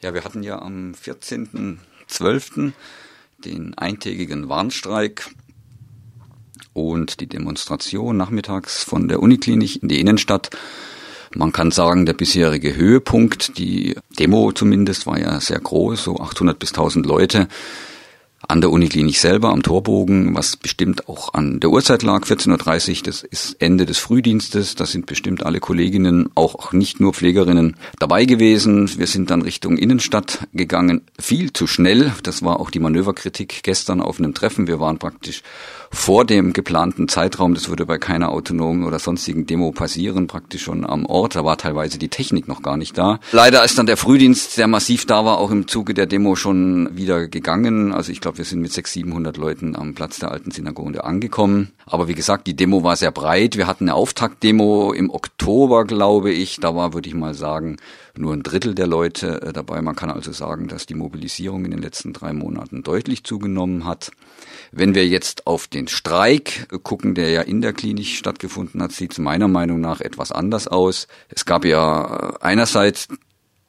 Ja, wir hatten ja am 14.12. den eintägigen Warnstreik und die Demonstration nachmittags von der Uniklinik in die Innenstadt. Man kann sagen, der bisherige Höhepunkt, die Demo zumindest, war ja sehr groß, so 800 bis 1000 Leute an der Uniklinik selber am Torbogen, was bestimmt auch an der Uhrzeit lag, 14.30 Uhr, das ist Ende des Frühdienstes, da sind bestimmt alle Kolleginnen, auch nicht nur Pflegerinnen, dabei gewesen. Wir sind dann Richtung Innenstadt gegangen, viel zu schnell, das war auch die Manöverkritik gestern auf einem Treffen, wir waren praktisch vor dem geplanten Zeitraum, das würde bei keiner autonomen oder sonstigen Demo passieren, praktisch schon am Ort. Da war teilweise die Technik noch gar nicht da. Leider ist dann der Frühdienst, der massiv da war, auch im Zuge der Demo schon wieder gegangen. Also ich glaube, wir sind mit 600, 700 Leuten am Platz der alten Synagoge angekommen. Aber wie gesagt, die Demo war sehr breit. Wir hatten eine Auftaktdemo im Oktober, glaube ich. Da war, würde ich mal sagen, nur ein Drittel der Leute äh, dabei. Man kann also sagen, dass die Mobilisierung in den letzten drei Monaten deutlich zugenommen hat. Wenn wir jetzt auf den Streik gucken, der ja in der Klinik stattgefunden hat, sieht es meiner Meinung nach etwas anders aus. Es gab ja äh, einerseits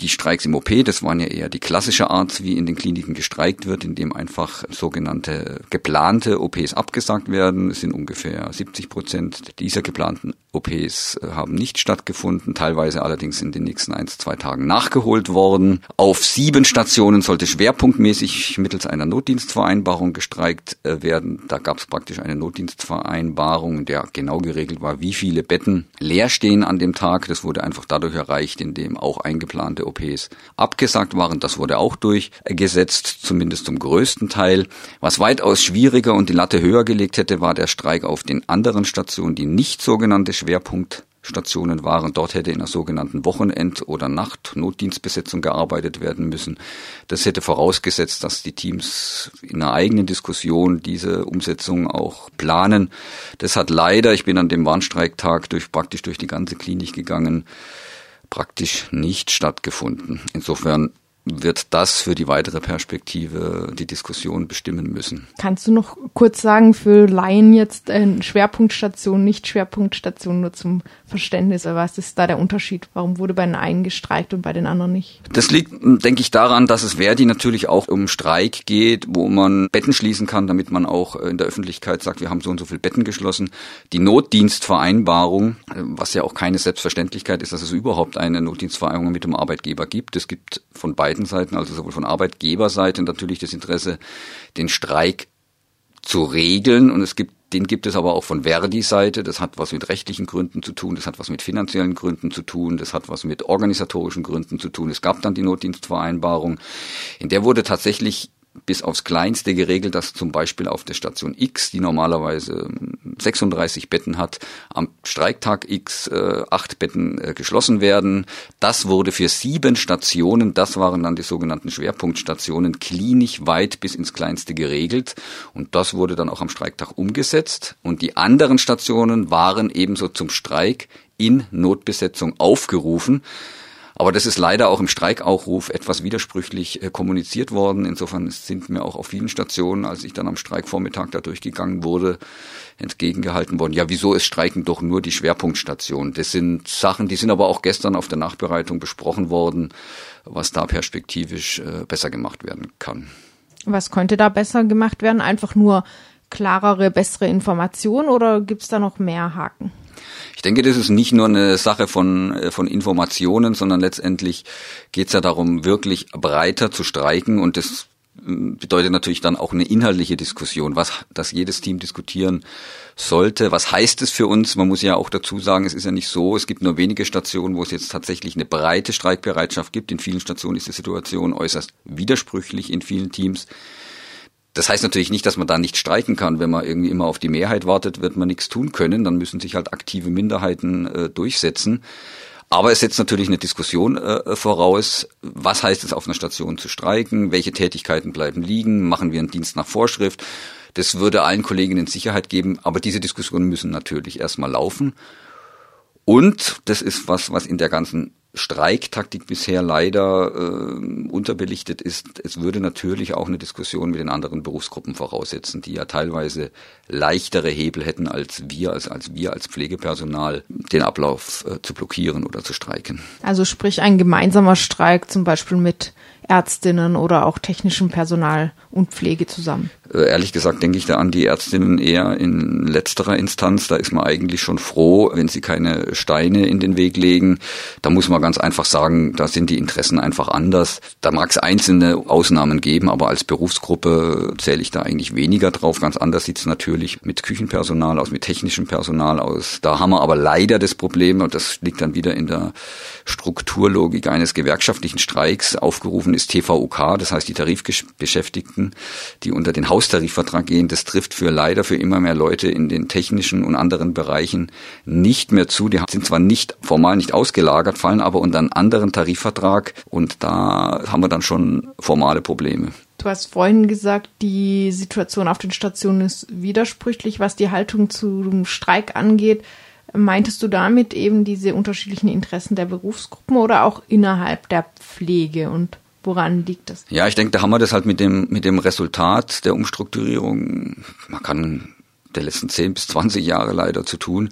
die Streiks im OP, das waren ja eher die klassische Art, wie in den Kliniken gestreikt wird, indem einfach sogenannte geplante OPs abgesagt werden. Es sind ungefähr 70 Prozent dieser geplanten OPs äh, haben nicht stattgefunden, teilweise allerdings in den nächsten ein, zwei Tagen nachgeholt worden. Auf sieben Stationen sollte schwerpunktmäßig mittels einer Notdienstvereinbarung gestreikt äh, werden. Da gab es praktisch eine Notdienstvereinbarung, der genau geregelt war, wie viele Betten leer stehen an dem Tag. Das wurde einfach dadurch erreicht, indem auch eingeplante OPs abgesagt waren. Das wurde auch durchgesetzt, zumindest zum größten Teil. Was weitaus schwieriger und die Latte höher gelegt hätte, war der Streik auf den anderen Stationen, die nicht sogenannte Schwerpunktstationen waren. Dort hätte in einer sogenannten Wochenend- oder Nacht-Notdienstbesetzung gearbeitet werden müssen. Das hätte vorausgesetzt, dass die Teams in einer eigenen Diskussion diese Umsetzung auch planen. Das hat leider, ich bin an dem Warnstreiktag durch, praktisch durch die ganze Klinik gegangen, praktisch nicht stattgefunden. Insofern wird das für die weitere Perspektive die Diskussion bestimmen müssen. Kannst du noch kurz sagen für Laien jetzt äh, Schwerpunktstation, nicht Schwerpunktstation, nur zum Verständnis, aber was ist da der Unterschied? Warum wurde bei den einen gestreikt und bei den anderen nicht? Das liegt, denke ich, daran, dass es Verdi natürlich auch um Streik geht, wo man Betten schließen kann, damit man auch in der Öffentlichkeit sagt, wir haben so und so viele Betten geschlossen. Die Notdienstvereinbarung, was ja auch keine Selbstverständlichkeit ist, dass es überhaupt eine Notdienstvereinbarung mit dem Arbeitgeber gibt. Es gibt von beiden beiden Seiten, also sowohl von Arbeitgeberseite natürlich das Interesse, den Streik zu regeln. Und es gibt, den gibt es aber auch von Verdi-Seite. Das hat was mit rechtlichen Gründen zu tun, das hat was mit finanziellen Gründen zu tun, das hat was mit organisatorischen Gründen zu tun. Es gab dann die Notdienstvereinbarung, in der wurde tatsächlich bis aufs Kleinste geregelt, dass zum Beispiel auf der Station X, die normalerweise 36 ähm, Betten hat, am Streiktag X äh, acht Betten äh, geschlossen werden. Das wurde für sieben Stationen, das waren dann die sogenannten Schwerpunktstationen, klinisch weit bis ins Kleinste geregelt. Und das wurde dann auch am Streiktag umgesetzt. Und die anderen Stationen waren ebenso zum Streik in Notbesetzung aufgerufen. Aber das ist leider auch im Streikaufruf etwas widersprüchlich äh, kommuniziert worden. Insofern sind mir auch auf vielen Stationen, als ich dann am Streikvormittag da durchgegangen wurde, entgegengehalten worden. Ja, wieso ist Streiken doch nur die Schwerpunktstation? Das sind Sachen, die sind aber auch gestern auf der Nachbereitung besprochen worden, was da perspektivisch äh, besser gemacht werden kann. Was könnte da besser gemacht werden? Einfach nur klarere, bessere Informationen oder gibt es da noch mehr Haken? Ich denke, das ist nicht nur eine Sache von, äh, von Informationen, sondern letztendlich geht es ja darum, wirklich breiter zu streiken und das mm, bedeutet natürlich dann auch eine inhaltliche Diskussion, was das jedes Team diskutieren sollte. Was heißt es für uns? Man muss ja auch dazu sagen, es ist ja nicht so, es gibt nur wenige Stationen, wo es jetzt tatsächlich eine breite Streikbereitschaft gibt. In vielen Stationen ist die Situation äußerst widersprüchlich in vielen Teams. Das heißt natürlich nicht, dass man da nicht streiken kann. Wenn man irgendwie immer auf die Mehrheit wartet, wird man nichts tun können. Dann müssen sich halt aktive Minderheiten äh, durchsetzen. Aber es setzt natürlich eine Diskussion äh, voraus. Was heißt es, auf einer Station zu streiken? Welche Tätigkeiten bleiben liegen? Machen wir einen Dienst nach Vorschrift? Das würde allen Kolleginnen Sicherheit geben. Aber diese Diskussionen müssen natürlich erstmal laufen. Und das ist was, was in der ganzen Streiktaktik bisher leider äh, unterbelichtet ist. Es würde natürlich auch eine Diskussion mit den anderen Berufsgruppen voraussetzen, die ja teilweise leichtere Hebel hätten als wir, als, als wir als Pflegepersonal, den Ablauf äh, zu blockieren oder zu streiken. Also sprich ein gemeinsamer Streik zum Beispiel mit Ärztinnen oder auch technischem Personal und Pflege zusammen? Äh, ehrlich gesagt denke ich da an die Ärztinnen eher in letzterer Instanz. Da ist man eigentlich schon froh, wenn sie keine Steine in den Weg legen. Da muss man ganz einfach sagen, da sind die Interessen einfach anders. Da mag es einzelne Ausnahmen geben, aber als Berufsgruppe zähle ich da eigentlich weniger drauf. Ganz anders sieht es natürlich mit Küchenpersonal aus, mit technischem Personal aus. Da haben wir aber leider das Problem, und das liegt dann wieder in der Strukturlogik eines gewerkschaftlichen Streiks, aufgerufen ist TVUK, das heißt die Tarifbeschäftigten, die unter den Haustarifvertrag gehen. Das trifft für leider für immer mehr Leute in den technischen und anderen Bereichen nicht mehr zu. Die sind zwar nicht formal nicht ausgelagert, fallen aber unter einen anderen Tarifvertrag und da haben wir dann schon formale Probleme. Du hast vorhin gesagt, die Situation auf den Stationen ist widersprüchlich, was die Haltung zum Streik angeht. Meintest du damit eben diese unterschiedlichen Interessen der Berufsgruppen oder auch innerhalb der Pflege und woran liegt das? Ja, ich denke, da haben wir das halt mit dem, mit dem Resultat der Umstrukturierung, man kann der letzten 10 bis 20 Jahre leider zu tun.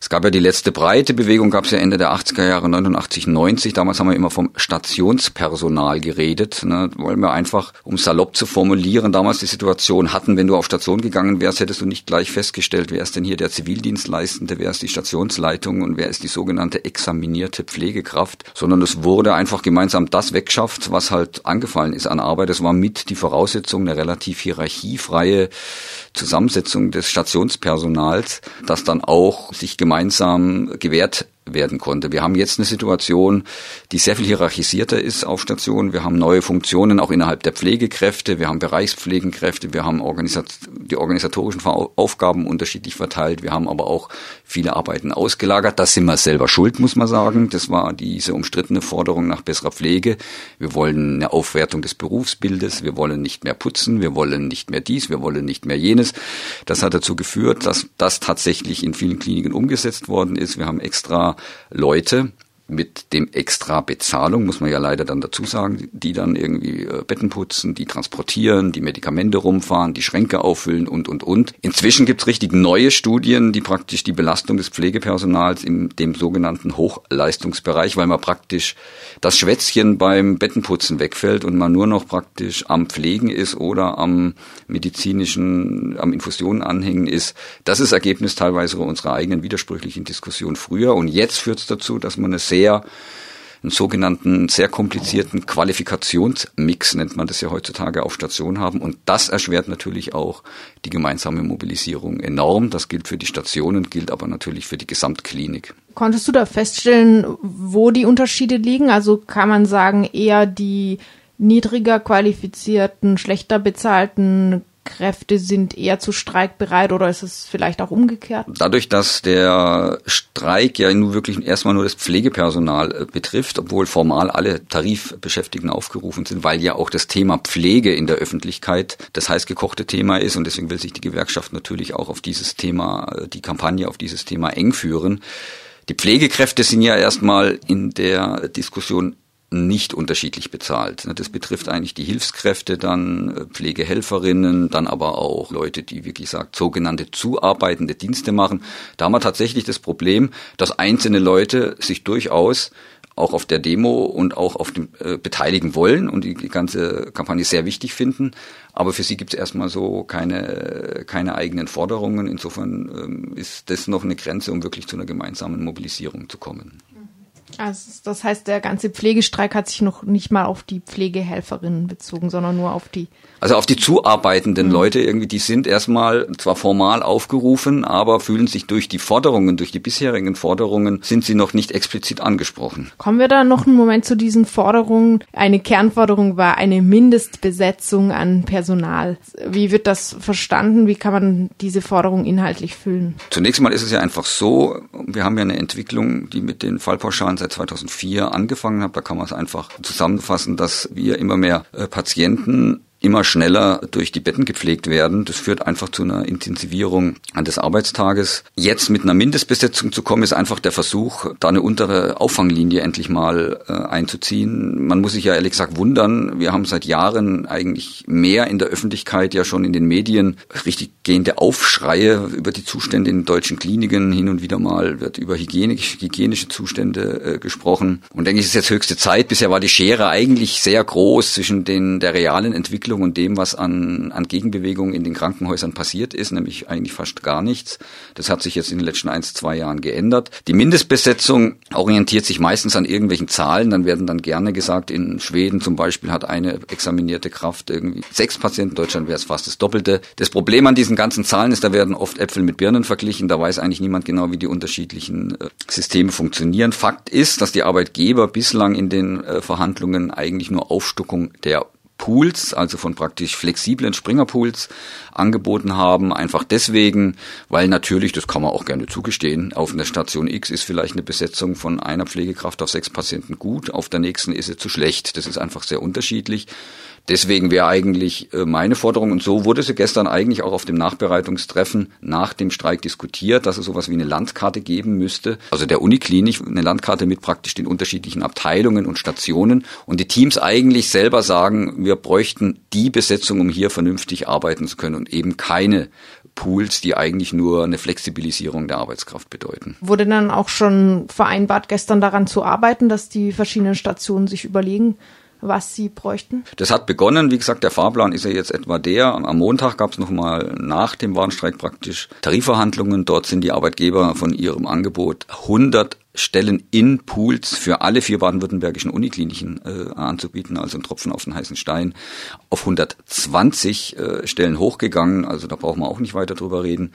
Es gab ja die letzte breite Bewegung, gab es ja Ende der 80er Jahre, 89, 90. Damals haben wir immer vom Stationspersonal geredet. Ne? Wollen wir einfach, um salopp zu formulieren, damals die Situation hatten, wenn du auf Station gegangen wärst, hättest du nicht gleich festgestellt, wer ist denn hier der Zivildienstleistende, wer ist die Stationsleitung und wer ist die sogenannte examinierte Pflegekraft, sondern es wurde einfach gemeinsam das weggeschafft, was halt angefallen ist an Arbeit. Das war mit die Voraussetzung, eine relativ hierarchiefreie Zusammensetzung des Stationspersonals, das dann auch sich gemeinsam gewährt werden konnte. Wir haben jetzt eine Situation, die sehr viel hierarchisierter ist auf Stationen. Wir haben neue Funktionen auch innerhalb der Pflegekräfte. Wir haben Bereichspflegenkräfte. Wir haben Organisat die organisatorischen Aufgaben unterschiedlich verteilt. Wir haben aber auch viele Arbeiten ausgelagert. Das sind wir selber schuld, muss man sagen. Das war diese umstrittene Forderung nach besserer Pflege. Wir wollen eine Aufwertung des Berufsbildes. Wir wollen nicht mehr putzen. Wir wollen nicht mehr dies. Wir wollen nicht mehr jenes. Das hat dazu geführt, dass das tatsächlich in vielen Kliniken umgesetzt worden ist. Wir haben extra Leute mit dem extra Bezahlung, muss man ja leider dann dazu sagen, die dann irgendwie äh, Betten putzen, die transportieren, die Medikamente rumfahren, die Schränke auffüllen und, und, und. Inzwischen gibt's richtig neue Studien, die praktisch die Belastung des Pflegepersonals in dem sogenannten Hochleistungsbereich, weil man praktisch das Schwätzchen beim Bettenputzen wegfällt und man nur noch praktisch am Pflegen ist oder am medizinischen, am Infusionen anhängen ist. Das ist Ergebnis teilweise unserer eigenen widersprüchlichen Diskussion früher und jetzt führt's dazu, dass man es sehr einen sogenannten sehr komplizierten Qualifikationsmix, nennt man das ja heutzutage, auf Station haben. Und das erschwert natürlich auch die gemeinsame Mobilisierung enorm. Das gilt für die Stationen, gilt aber natürlich für die Gesamtklinik. Konntest du da feststellen, wo die Unterschiede liegen? Also kann man sagen, eher die niedriger qualifizierten, schlechter bezahlten Kräfte sind eher zu Streik bereit oder ist es vielleicht auch umgekehrt? Dadurch, dass der Streik ja nur wirklich erstmal nur das Pflegepersonal äh, betrifft, obwohl formal alle Tarifbeschäftigten aufgerufen sind, weil ja auch das Thema Pflege in der Öffentlichkeit das heiß gekochte Thema ist und deswegen will sich die Gewerkschaft natürlich auch auf dieses Thema, äh, die Kampagne auf dieses Thema eng führen. Die Pflegekräfte sind ja erstmal in der Diskussion nicht unterschiedlich bezahlt. Ne, das betrifft eigentlich die Hilfskräfte, dann äh, Pflegehelferinnen, dann aber auch Leute, die wirklich sagt, sogenannte zuarbeitende Dienste machen. Da haben wir tatsächlich das Problem, dass einzelne Leute sich durchaus auch auf der Demo und auch auf dem äh, beteiligen wollen und die, die ganze Kampagne sehr wichtig finden. Aber für sie gibt es erstmal so keine, keine eigenen Forderungen. Insofern ähm, ist das noch eine Grenze, um wirklich zu einer gemeinsamen Mobilisierung zu kommen. Also das heißt, der ganze Pflegestreik hat sich noch nicht mal auf die Pflegehelferinnen bezogen, sondern nur auf die. Also auf die zuarbeitenden mhm. Leute irgendwie, die sind erstmal zwar formal aufgerufen, aber fühlen sich durch die Forderungen, durch die bisherigen Forderungen, sind sie noch nicht explizit angesprochen. Kommen wir da noch einen Moment zu diesen Forderungen. Eine Kernforderung war eine Mindestbesetzung an Personal. Wie wird das verstanden? Wie kann man diese Forderung inhaltlich füllen? Zunächst mal ist es ja einfach so, wir haben ja eine Entwicklung, die mit den Fallpauschalen seit 2004 angefangen hat. Da kann man es einfach zusammenfassen, dass wir immer mehr äh, Patienten immer schneller durch die Betten gepflegt werden. Das führt einfach zu einer Intensivierung des Arbeitstages. Jetzt mit einer Mindestbesetzung zu kommen, ist einfach der Versuch, da eine untere Auffanglinie endlich mal äh, einzuziehen. Man muss sich ja ehrlich gesagt wundern. Wir haben seit Jahren eigentlich mehr in der Öffentlichkeit, ja schon in den Medien, richtig gehende Aufschreie über die Zustände in deutschen Kliniken. Hin und wieder mal wird über hygienische, hygienische Zustände äh, gesprochen. Und denke ich, es ist jetzt höchste Zeit. Bisher war die Schere eigentlich sehr groß zwischen den der realen Entwicklung Entwicklung und dem, was an, an Gegenbewegungen in den Krankenhäusern passiert ist, nämlich eigentlich fast gar nichts. Das hat sich jetzt in den letzten ein, zwei Jahren geändert. Die Mindestbesetzung orientiert sich meistens an irgendwelchen Zahlen. Dann werden dann gerne gesagt, in Schweden zum Beispiel hat eine examinierte Kraft irgendwie sechs Patienten, in Deutschland wäre es fast das Doppelte. Das Problem an diesen ganzen Zahlen ist, da werden oft Äpfel mit Birnen verglichen. Da weiß eigentlich niemand genau, wie die unterschiedlichen äh, Systeme funktionieren. Fakt ist, dass die Arbeitgeber bislang in den äh, Verhandlungen eigentlich nur Aufstockung der Pools, also von praktisch flexiblen Springerpools angeboten haben. Einfach deswegen, weil natürlich, das kann man auch gerne zugestehen, auf einer Station X ist vielleicht eine Besetzung von einer Pflegekraft auf sechs Patienten gut, auf der nächsten ist sie zu schlecht. Das ist einfach sehr unterschiedlich. Deswegen wäre eigentlich äh, meine Forderung, und so wurde sie gestern eigentlich auch auf dem Nachbereitungstreffen nach dem Streik diskutiert, dass es sowas wie eine Landkarte geben müsste. Also der Uniklinik, eine Landkarte mit praktisch den unterschiedlichen Abteilungen und Stationen. Und die Teams eigentlich selber sagen, wir bräuchten die Besetzung, um hier vernünftig arbeiten zu können und eben keine Pools, die eigentlich nur eine Flexibilisierung der Arbeitskraft bedeuten. Wurde dann auch schon vereinbart, gestern daran zu arbeiten, dass die verschiedenen Stationen sich überlegen, was Sie bräuchten? Das hat begonnen, wie gesagt, der Fahrplan ist ja jetzt etwa der. Am Montag gab es nochmal nach dem Warnstreik praktisch Tarifverhandlungen. Dort sind die Arbeitgeber von ihrem Angebot 100 Stellen in Pools für alle vier baden-württembergischen Unikliniken äh, anzubieten, also ein Tropfen auf den heißen Stein, auf 120 äh, Stellen hochgegangen. Also da brauchen wir auch nicht weiter drüber reden.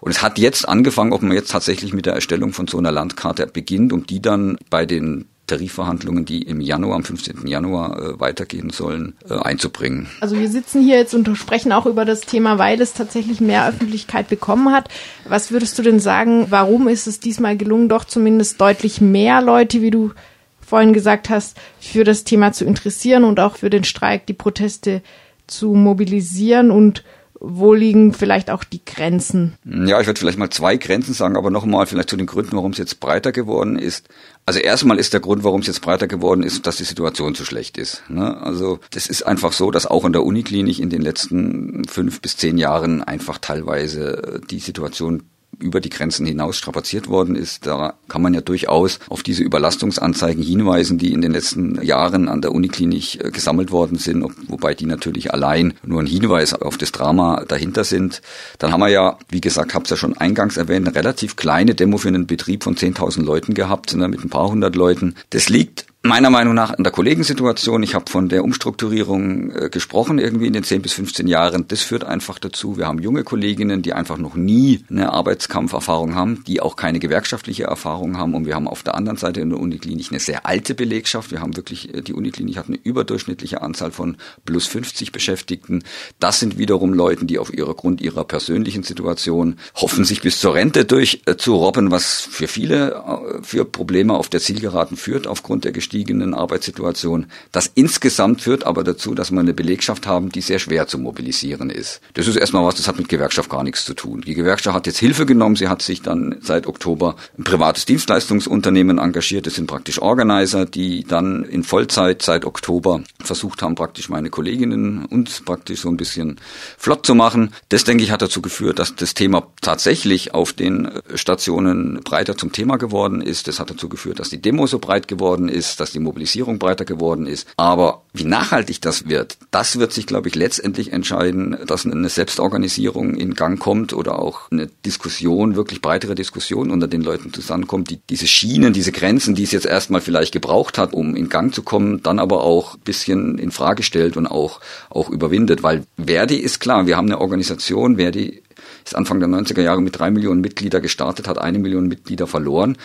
Und es hat jetzt angefangen, ob man jetzt tatsächlich mit der Erstellung von so einer Landkarte beginnt, um die dann bei den Tarifverhandlungen, die im Januar, am 15. Januar äh, weitergehen sollen, äh, einzubringen. Also wir sitzen hier jetzt und sprechen auch über das Thema, weil es tatsächlich mehr Öffentlichkeit bekommen hat. Was würdest du denn sagen, warum ist es diesmal gelungen, doch zumindest deutlich mehr Leute, wie du vorhin gesagt hast, für das Thema zu interessieren und auch für den Streik, die Proteste zu mobilisieren und wo liegen vielleicht auch die Grenzen? Ja, ich würde vielleicht mal zwei Grenzen sagen, aber nochmal vielleicht zu den Gründen, warum es jetzt breiter geworden ist. Also erstmal ist der Grund, warum es jetzt breiter geworden ist, dass die Situation zu schlecht ist. Ne? Also das ist einfach so, dass auch in der Uniklinik in den letzten fünf bis zehn Jahren einfach teilweise die Situation über die Grenzen hinaus strapaziert worden ist. Da kann man ja durchaus auf diese Überlastungsanzeigen hinweisen, die in den letzten Jahren an der Uniklinik äh, gesammelt worden sind, wobei die natürlich allein nur ein Hinweis auf das Drama dahinter sind. Dann haben wir ja, wie gesagt, habe es ja schon eingangs erwähnt, eine relativ kleine Demo für einen Betrieb von 10.000 Leuten gehabt, mit ein paar hundert Leuten. Das liegt meiner Meinung nach in der Kollegensituation. Ich habe von der Umstrukturierung äh, gesprochen, irgendwie in den 10 bis 15 Jahren. Das führt einfach dazu, wir haben junge Kolleginnen, die einfach noch nie eine Arbeitskampferfahrung haben, die auch keine gewerkschaftliche Erfahrung haben. Und wir haben auf der anderen Seite in der Uniklinik eine sehr alte Belegschaft. Wir haben wirklich, äh, die Uniklinik hat eine überdurchschnittliche Anzahl von plus 50 Beschäftigten. Das sind wiederum Leute, die auf ihrer Grund ihrer persönlichen Situation hoffen, sich bis zur Rente durchzurobben, äh, was für viele äh, für Probleme auf der Zielgeraden führt aufgrund der gestiegenen Arbeitssituation. Das insgesamt führt aber dazu, dass wir eine Belegschaft haben, die sehr schwer zu mobilisieren ist. Das ist erstmal was, das hat mit Gewerkschaft gar nichts zu tun. Die Gewerkschaft hat jetzt Hilfe genommen. Sie hat sich dann seit Oktober ein privates Dienstleistungsunternehmen engagiert. Das sind praktisch Organizer, die dann in Vollzeit seit Oktober versucht haben, praktisch meine Kolleginnen uns praktisch so ein bisschen flott zu machen. Das, denke ich, hat dazu geführt, dass das Thema tatsächlich auf den Stationen breiter zum Thema geworden ist. Das hat dazu geführt, dass die Demo so breit geworden ist dass die Mobilisierung breiter geworden ist. Aber wie nachhaltig das wird, das wird sich, glaube ich, letztendlich entscheiden, dass eine Selbstorganisierung in Gang kommt oder auch eine Diskussion, wirklich breitere Diskussion unter den Leuten zusammenkommt, die diese Schienen, diese Grenzen, die es jetzt erstmal vielleicht gebraucht hat, um in Gang zu kommen, dann aber auch ein bisschen in Frage stellt und auch, auch überwindet. Weil Verdi ist klar, wir haben eine Organisation, Verdi ist Anfang der 90er Jahre mit drei Millionen Mitglieder gestartet, hat eine Million Mitglieder verloren.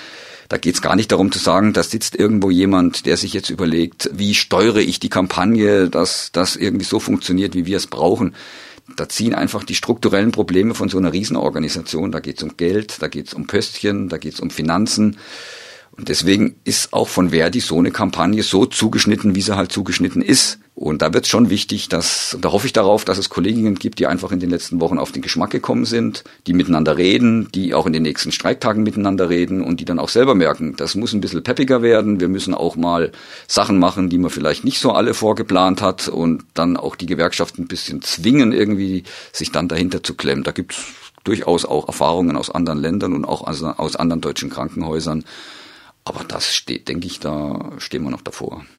Da geht es gar nicht darum zu sagen, da sitzt irgendwo jemand, der sich jetzt überlegt, wie steuere ich die Kampagne, dass das irgendwie so funktioniert, wie wir es brauchen. Da ziehen einfach die strukturellen Probleme von so einer Riesenorganisation. Da geht es um Geld, da geht es um Pöstchen, da geht es um Finanzen. Und deswegen ist auch von Verdi so eine Kampagne so zugeschnitten, wie sie halt zugeschnitten ist. Und da wird es schon wichtig, dass, da hoffe ich darauf, dass es Kolleginnen gibt, die einfach in den letzten Wochen auf den Geschmack gekommen sind, die miteinander reden, die auch in den nächsten Streiktagen miteinander reden und die dann auch selber merken, das muss ein bisschen peppiger werden. Wir müssen auch mal Sachen machen, die man vielleicht nicht so alle vorgeplant hat und dann auch die Gewerkschaft ein bisschen zwingen, irgendwie sich dann dahinter zu klemmen. Da gibt's durchaus auch Erfahrungen aus anderen Ländern und auch aus, aus anderen deutschen Krankenhäusern. Aber das steht, denke ich, da stehen wir noch davor.